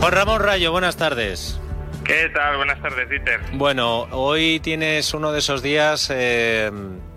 Juan Ramón Rayo, buenas tardes. ¿Qué tal? Buenas tardes, Dieter. Bueno, hoy tienes uno de esos días eh,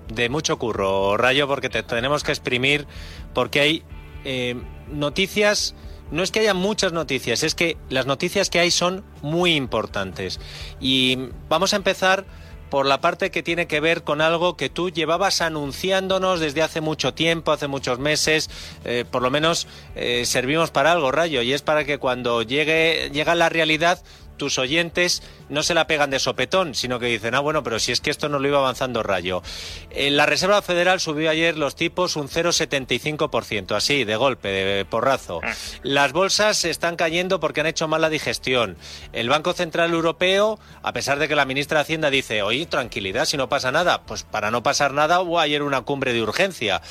de mucho curro, Rayo, porque te tenemos que exprimir, porque hay eh, noticias no es que haya muchas noticias, es que las noticias que hay son muy importantes. Y vamos a empezar por la parte que tiene que ver con algo que tú llevabas anunciándonos desde hace mucho tiempo, hace muchos meses, eh, por lo menos eh, servimos para algo, Rayo, y es para que cuando llegue llega la realidad tus oyentes no se la pegan de sopetón, sino que dicen, ah, bueno, pero si es que esto no lo iba avanzando Rayo. En la Reserva Federal subió ayer los tipos un 0,75%, así, de golpe, de porrazo. Las bolsas están cayendo porque han hecho mala digestión. El Banco Central Europeo, a pesar de que la ministra de Hacienda dice, oye, tranquilidad, si no pasa nada, pues para no pasar nada hubo ayer una cumbre de urgencia.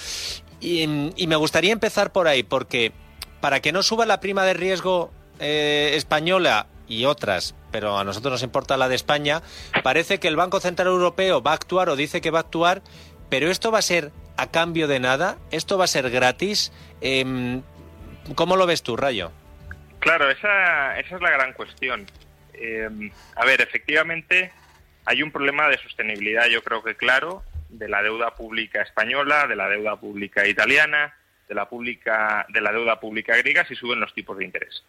Y, y me gustaría empezar por ahí, porque para que no suba la prima de riesgo eh, española y otras, pero a nosotros nos importa la de España, parece que el Banco Central Europeo va a actuar o dice que va a actuar, pero esto va a ser a cambio de nada, esto va a ser gratis. Eh, ¿Cómo lo ves tú, Rayo? Claro, esa, esa es la gran cuestión. Eh, a ver, efectivamente hay un problema de sostenibilidad, yo creo que claro, de la deuda pública española, de la deuda pública italiana, de la pública, de la deuda pública griega si suben los tipos de interés.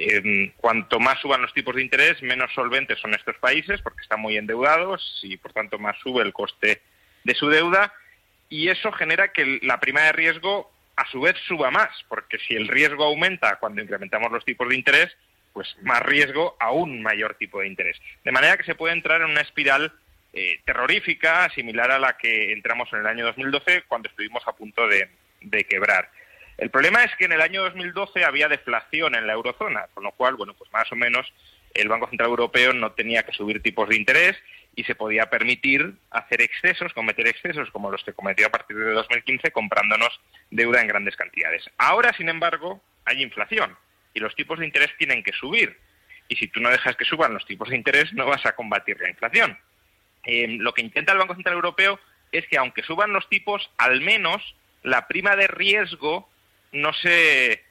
Eh, cuanto más suban los tipos de interés, menos solventes son estos países porque están muy endeudados y por tanto más sube el coste de su deuda y eso genera que la prima de riesgo a su vez suba más porque si el riesgo aumenta cuando incrementamos los tipos de interés, pues más riesgo, aún mayor tipo de interés. De manera que se puede entrar en una espiral eh, terrorífica similar a la que entramos en el año 2012 cuando estuvimos a punto de quebrar. El problema es que en el año 2012 había deflación en la eurozona, con lo cual, bueno, pues más o menos el Banco Central Europeo no tenía que subir tipos de interés y se podía permitir hacer excesos, cometer excesos como los que cometió a partir de 2015 comprándonos deuda en grandes cantidades. Ahora, sin embargo, hay inflación y los tipos de interés tienen que subir. Y si tú no dejas que suban los tipos de interés, no vas a combatir la inflación. Eh, lo que intenta el Banco Central Europeo es que aunque suban los tipos, al menos la prima de riesgo no se eh,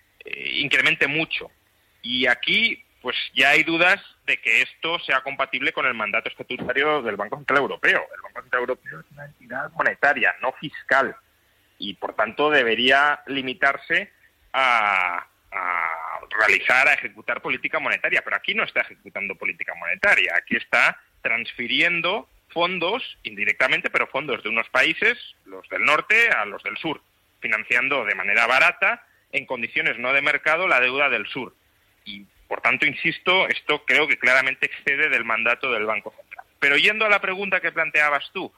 incremente mucho. Y aquí, pues ya hay dudas de que esto sea compatible con el mandato estatutario del Banco Central Europeo. El Banco Central Europeo es una entidad monetaria, no fiscal, y por tanto debería limitarse a, a realizar, a ejecutar política monetaria. Pero aquí no está ejecutando política monetaria, aquí está transfiriendo fondos, indirectamente, pero fondos de unos países, los del norte, a los del sur financiando de manera barata, en condiciones no de mercado, la deuda del sur. Y, por tanto, insisto, esto creo que claramente excede del mandato del Banco Central. Pero yendo a la pregunta que planteabas tú,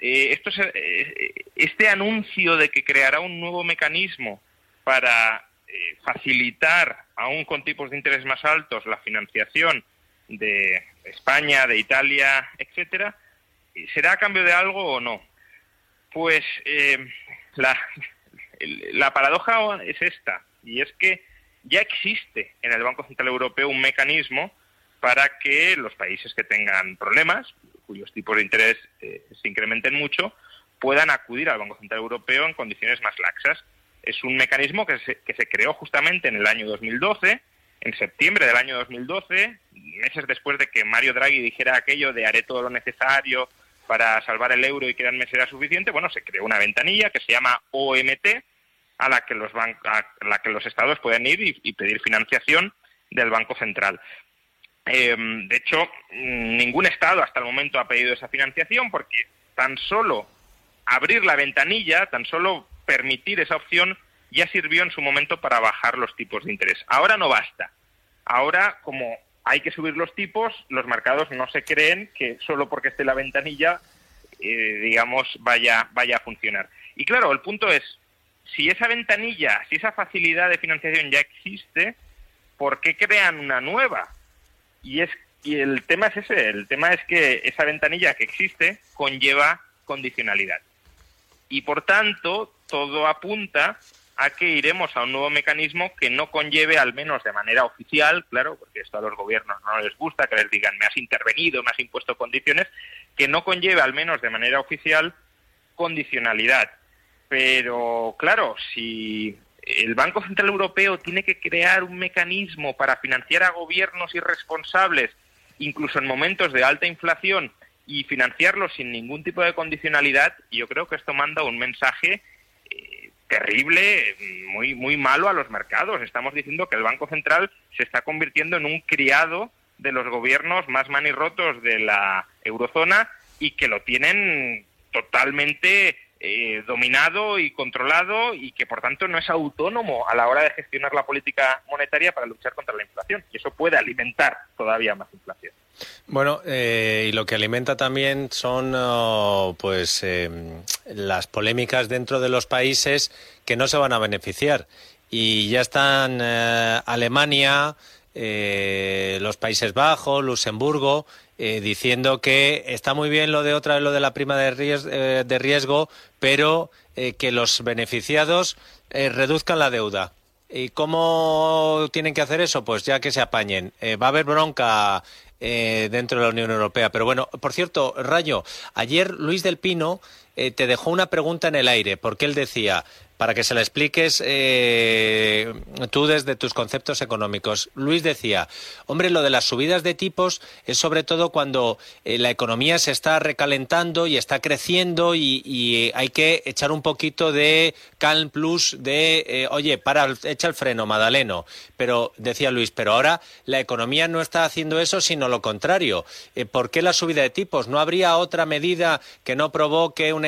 eh, esto eh, este anuncio de que creará un nuevo mecanismo para eh, facilitar, aún con tipos de interés más altos, la financiación de España, de Italia, etcétera, ¿será a cambio de algo o no? Pues la, la paradoja es esta, y es que ya existe en el Banco Central Europeo un mecanismo para que los países que tengan problemas, cuyos tipos de interés eh, se incrementen mucho, puedan acudir al Banco Central Europeo en condiciones más laxas. Es un mecanismo que se, que se creó justamente en el año 2012, en septiembre del año 2012, meses después de que Mario Draghi dijera aquello de haré todo lo necesario para salvar el euro y que me será suficiente, bueno, se creó una ventanilla que se llama OMT, a la que los, a la que los estados pueden ir y, pedir financiación del Banco Central. Em, de hecho, ningún estado hasta el momento ha pedido esa financiación porque tan solo abrir la ventanilla, tan solo permitir esa opción, ya sirvió en su momento para bajar los tipos de interés. Ahora no basta. Ahora, como hay que subir los tipos, los mercados no se creen que solo porque esté la ventanilla, eh, digamos, vaya, vaya a funcionar. Y claro, el punto es, si esa ventanilla, si esa facilidad de financiación ya existe, ¿por qué crean una nueva? Y es y el tema es ese, el tema es que esa ventanilla que existe conlleva condicionalidad. Y por tanto, todo apunta a que iremos a un nuevo mecanismo que no conlleve, al menos de manera oficial, claro, porque esto a los gobiernos no les gusta, que les digan, me has intervenido, me has impuesto condiciones, que no conlleve, al menos de manera oficial, condicionalidad. Pero, claro, si el Banco Central Europeo tiene que crear un mecanismo para financiar a gobiernos irresponsables, incluso en momentos de alta inflación, y financiarlo sin ningún tipo de condicionalidad, yo creo que esto manda un mensaje terrible, muy, muy malo a los mercados. Estamos diciendo que el Banco Central se está convirtiendo en un criado de los gobiernos más manirrotos de la eurozona y que lo tienen totalmente eh, dominado y controlado y que por tanto no es autónomo a la hora de gestionar la política monetaria para luchar contra la inflación. Y eso puede alimentar todavía más inflación. Bueno, eh, y lo que alimenta también son oh, pues em, las polémicas dentro de los países que no se van a beneficiar. Y ya están eh, Alemania, eh, los Países Bajos, Luxemburgo, diciendo que está muy bien lo de otra vez lo de la prima de de riesgo pero que los beneficiados reduzcan la deuda. ¿Y cómo tienen que hacer eso? Pues ya que se apañen. va a haber bronca eh, dentro de la Unión Europea. Pero bueno, por cierto, Rayo, ayer Luis del Pino eh, te dejó una pregunta en el aire, porque él decía, para que se la expliques eh, tú desde tus conceptos económicos. Luis decía, hombre, lo de las subidas de tipos es sobre todo cuando eh, la economía se está recalentando y está creciendo y, hay que echar un poquito de calm plus de, oye, para, echa el freno, Madaleno. Pero decía Luis, pero ahora la economía no está haciendo eso, sino lo contrario. ¿Por qué la subida de tipos? ¿No habría otra medida que no provoque un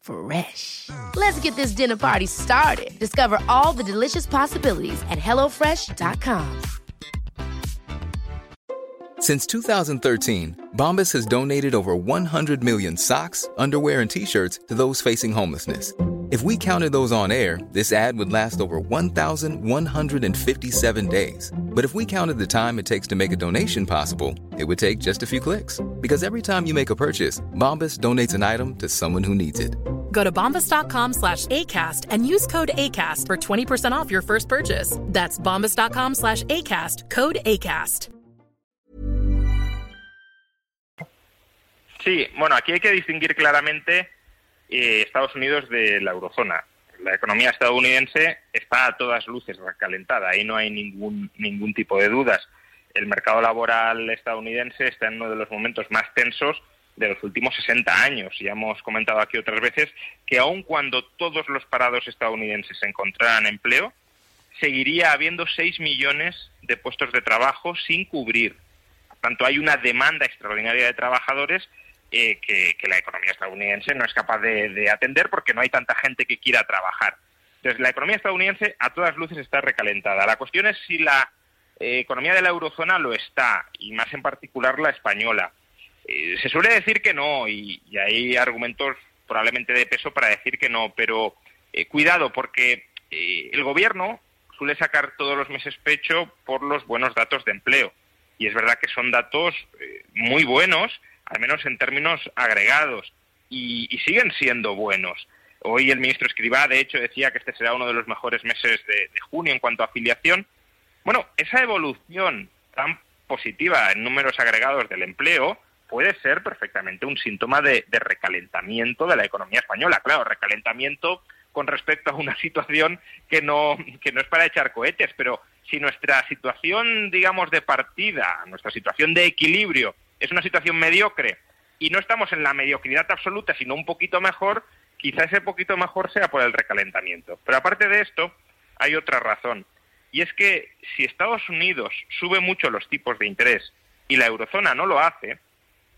Fresh. Let's get this dinner party started. Discover all the delicious possibilities at HelloFresh.com. Since 2013, Bombas has donated over 100 million socks, underwear, and t shirts to those facing homelessness. If we counted those on air, this ad would last over 1,157 days. But if we counted the time it takes to make a donation possible, it would take just a few clicks. Because every time you make a purchase, Bombas donates an item to someone who needs it. Go to bombas.com slash ACAST and use code ACAST for 20% off your first purchase. That's bombas.com slash ACAST, code ACAST. Sí, bueno, aquí hay que distinguir claramente eh, Estados Unidos de la eurozona. La economía estadounidense está a todas luces recalentada, ahí no hay ningún, ningún tipo de dudas. El mercado laboral estadounidense está en uno de los momentos más tensos de los últimos 60 años. Ya hemos comentado aquí otras veces que aun cuando todos los parados estadounidenses encontraran empleo, seguiría habiendo 6 millones de puestos de trabajo sin cubrir. Por tanto, hay una demanda extraordinaria de trabajadores eh, que, la economía estadounidense no es capaz de, atender porque no hay tanta gente que quiera trabajar. Entonces, la economía estadounidense a todas luces está recalentada. La cuestión es si la eh, economía de la eurozona lo está, y más en particular la española. Eh, se suele decir que no, y, hay argumentos probablemente de peso para decir que no, pero cuidado, porque el gobierno suele sacar todos los meses pecho por los buenos datos de empleo. Y es verdad que son datos muy buenos, al menos en términos agregados, y, siguen siendo buenos. Hoy el ministro Escribá, de hecho, decía que este será uno de los mejores meses de, junio en cuanto a afiliación, Bueno, esa evolución tan positiva en números agregados del empleo puede ser perfectamente un síntoma de, recalentamiento de la economía española. Claro, recalentamiento con respecto a una situación que no, que no es para echar cohetes, pero si nuestra situación, digamos, de partida, nuestra situación de equilibrio es una situación mediocre y no estamos en la mediocridad absoluta, sino un poquito mejor, quizá ese poquito mejor sea por el recalentamiento. Pero aparte de esto, hay otra razón. Y es que si Estados Unidos sube mucho los tipos de interés y la eurozona no lo hace,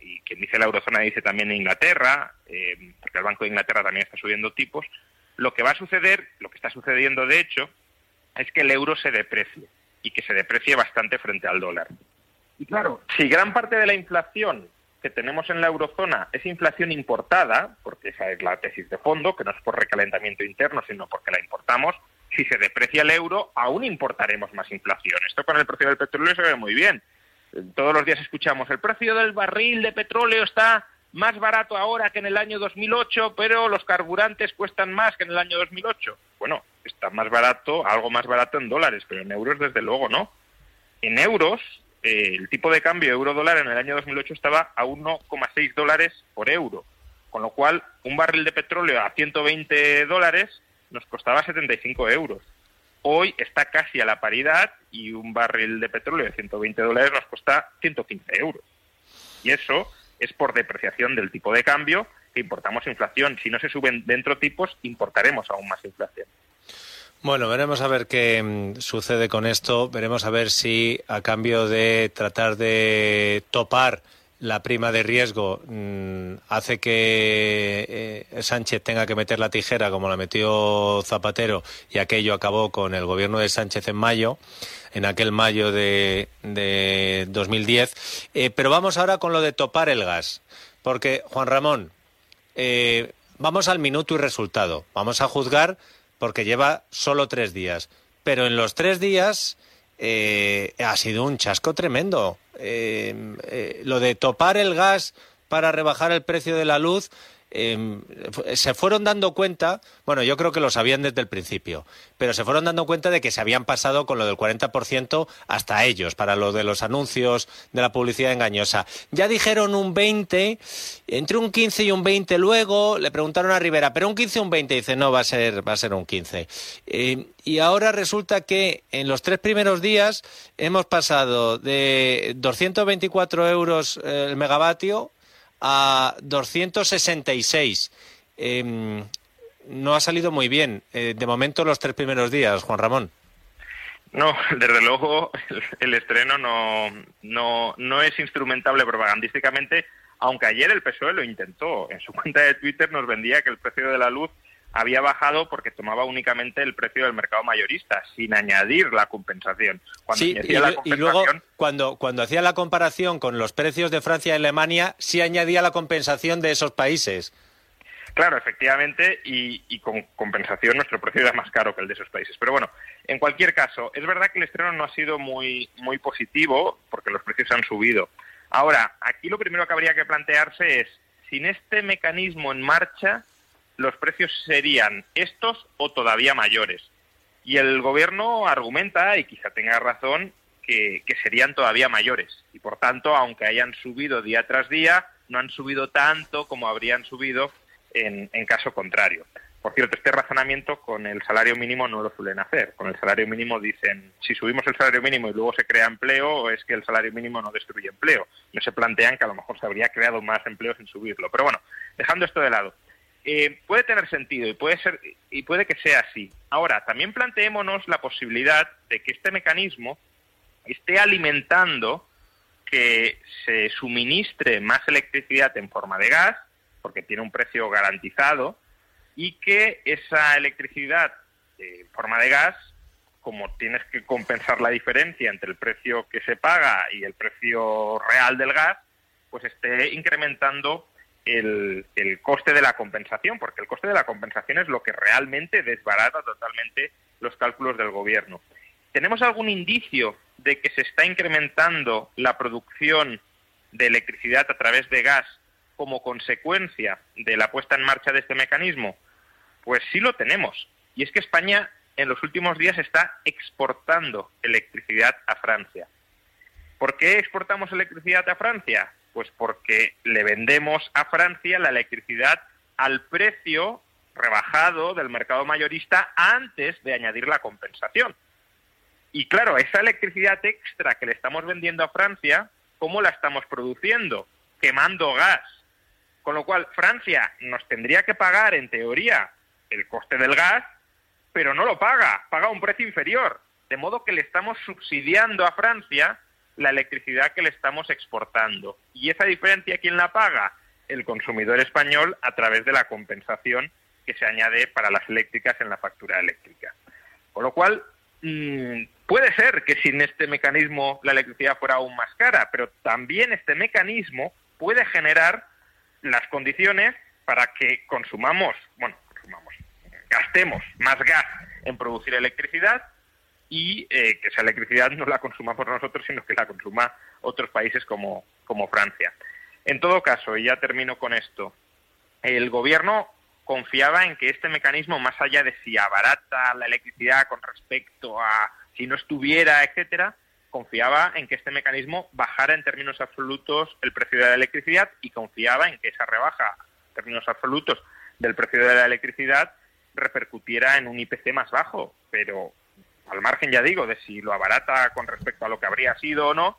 y quien dice la eurozona dice también Inglaterra, eh, porque el Banco de Inglaterra también está subiendo tipos, lo que va a suceder, lo que está sucediendo de hecho, es que el euro se deprecie y que se deprecie bastante frente al dólar. Y claro, si gran parte de la inflación que tenemos en la eurozona es inflación importada, porque esa es la tesis de fondo, que no es por recalentamiento interno, sino porque la importamos, si se deprecia el euro, aún importaremos más inflación. Esto con el precio del petróleo se ve muy bien. Todos los días escuchamos, el precio del barril de petróleo está más barato ahora que en el año 2008, pero los carburantes cuestan más que en el año 2008. Bueno, está más barato, algo más barato en dólares, pero en euros desde luego no. En euros, eh, el tipo de cambio euro-dólar en el año 2008 estaba a 1,6 dólares por euro, con lo cual un barril de petróleo a 120 dólares nos costaba 75 euros. Hoy está casi a la paridad y un barril de petróleo de 120 dólares nos cuesta 115 euros. Y eso es por depreciación del tipo de cambio que importamos inflación. Si no se suben dentro tipos, importaremos aún más inflación. Bueno, veremos a ver qué mm, sucede con esto. Veremos a ver si a cambio de tratar de topar la prima de riesgo mm, hace que eh, Sánchez tenga que meter la tijera como la metió Zapatero y aquello acabó con el gobierno de Sánchez en mayo, en aquel mayo de, de 2010. Eh, pero vamos ahora con lo de topar el gas, porque Juan Ramón, eh, vamos al minuto y resultado. Vamos a juzgar porque lleva solo tres días, pero en los tres días ha sido un chasco tremendo. Eh, eh, lo de topar el gas para rebajar el precio de la luz, eh, se fueron dando cuenta, bueno, yo creo que lo sabían desde el principio, pero se fueron dando cuenta de que se habían pasado con lo del 40% hasta ellos, para lo de los anuncios de la publicidad engañosa. Ya dijeron un 20, entre un 15 y un 20 luego, le preguntaron a Rivera, pero un 15 o un 20, dice, no, va a ser, va a ser un 15. y ahora resulta que en los tres primeros días hemos pasado de 224 euros el megavatio a 266. Em, no ha salido muy bien. Eh, de momento, los tres primeros días, Juan Ramón. No, desde luego el, estreno no, no, no es instrumentable propagandísticamente, aunque ayer el PSOE lo intentó. En su cuenta de Twitter nos vendía que el precio de la luz había bajado porque tomaba únicamente el precio del mercado mayorista, sin añadir la compensación. Cuando sí, y, luego cuando, cuando hacía la comparación con los precios de Francia y Alemania, sí añadía la compensación de esos países. Claro, efectivamente, y, con compensación nuestro precio era más caro que el de esos países. Pero bueno, en cualquier caso, es verdad que el estreno no ha sido muy, muy positivo porque los precios han subido. Ahora, aquí lo primero que habría que plantearse es, sin este mecanismo en marcha, los precios serían estos o todavía mayores. Y el gobierno argumenta, y quizá tenga razón, que, serían todavía mayores. Y por tanto, aunque hayan subido día tras día, no han subido tanto como habrían subido en, en caso contrario. Por cierto, este razonamiento con el salario mínimo no lo suelen hacer. Con el salario mínimo dicen, si subimos el salario mínimo y luego se crea empleo, es que el salario mínimo no destruye empleo. No se plantean que a lo mejor se habría creado más empleo sin subirlo. Pero bueno, dejando esto de lado. Eh, puede tener sentido y puede ser y puede que sea así. Ahora, también planteémonos la posibilidad de que este mecanismo esté alimentando que se suministre más electricidad en forma de gas, porque tiene un precio garantizado, y que esa electricidad en forma de gas, como tienes que compensar la diferencia entre el precio que se paga y el precio real del gas, pues esté incrementando el, coste de la compensación, porque el coste de la compensación es lo que realmente desbarata totalmente los cálculos del gobierno. ¿Tenemos algún indicio de que se está incrementando la producción de electricidad a través de gas como consecuencia de la puesta en marcha de este mecanismo? Pues sí lo tenemos. Y es que España en los últimos días está exportando electricidad a Francia. ¿Por qué exportamos electricidad a Francia? Pues porque le vendemos a Francia la electricidad al precio rebajado del mercado mayorista antes de añadir la compensación. Y claro, esa electricidad extra que le estamos vendiendo a Francia, ¿cómo la estamos produciendo? Quemando gas. Con lo cual, Francia nos tendría que pagar, en teoría, el coste del gas, pero no lo paga, paga un precio inferior. De modo que le estamos subsidiando a Francia la electricidad que le estamos exportando. ¿Y esa diferencia quién la paga? El consumidor español a través de la compensación que se añade para las eléctricas en la factura eléctrica. Con lo cual, mm, puede ser que sin este mecanismo la electricidad fuera aún más cara, pero también este mecanismo puede generar las condiciones para que consumamos, bueno, consumamos, gastemos más gas en producir electricidad y eh, que esa electricidad no la consumamos nosotros, sino que la consuma otros países como, como Francia. En todo caso, y ya termino con esto, el gobierno confiaba en que este mecanismo, más allá de si abarata la electricidad con respecto a si no estuviera, etcétera, confiaba en que este mecanismo bajara en términos absolutos el precio de la electricidad y confiaba en que esa rebaja en términos absolutos del precio de la electricidad repercutiera en un IPC más bajo, pero al margen, ya digo, de si lo abarata con respecto a lo que habría sido o no,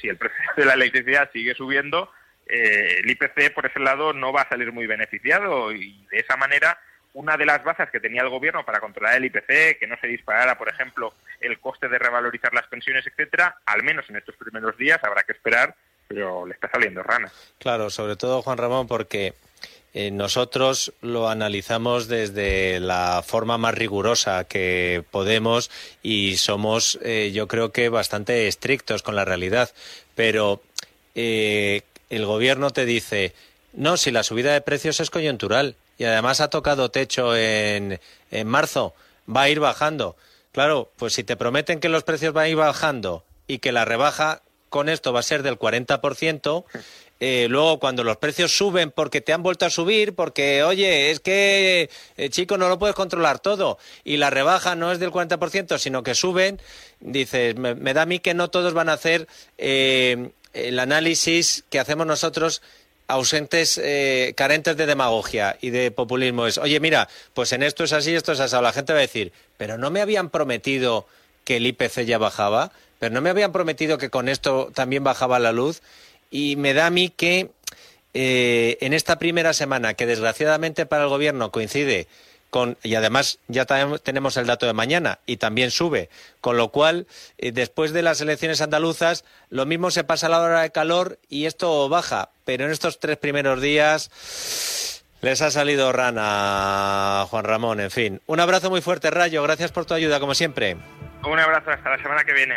si el precio de la electricidad sigue subiendo, eh, el IPC por ese lado no va a salir muy beneficiado y de esa manera una de las bazas que tenía el gobierno para controlar el IPC, que no se disparara, por ejemplo, el coste de revalorizar las pensiones, etcétera, al menos en estos primeros días habrá que esperar, pero le está saliendo rana. Claro, sobre todo Juan Ramón, porque eh, nosotros lo analizamos desde la forma más rigurosa que podemos y somos, eh, yo creo que, bastante estrictos con la realidad. Pero eh, el gobierno te dice, no, si la subida de precios es coyuntural y además ha tocado techo en, en marzo, va a ir bajando. Claro, pues si te prometen que los precios van a ir bajando y que la rebaja con esto va a ser del 40%, eh, luego cuando los precios suben porque te han vuelto a subir, porque, oye, es que, eh, chico, no lo puedes controlar todo, y la rebaja no es del 40%, sino que suben, dices, me, da a mí que no todos van a hacer eh, el análisis que hacemos nosotros ausentes, carentes de demagogia y de populismo. Es, oye, mira, pues en esto es así, esto es así. La gente va a decir, pero no me habían prometido que el IPC ya bajaba, pero no me habían prometido que con esto también bajaba la luz y me da a mí que eh, en esta primera semana, que desgraciadamente para el Gobierno coincide con, y además ya tenemos el dato de mañana y también sube, con lo cual eh, después de las elecciones andaluzas lo mismo se pasa a la hora de calor y esto baja, pero en estos tres primeros días les ha salido rana, Juan Ramón, en fin. Un abrazo muy fuerte, Rayo, gracias por tu ayuda, como siempre. Un abrazo, hasta la semana que viene.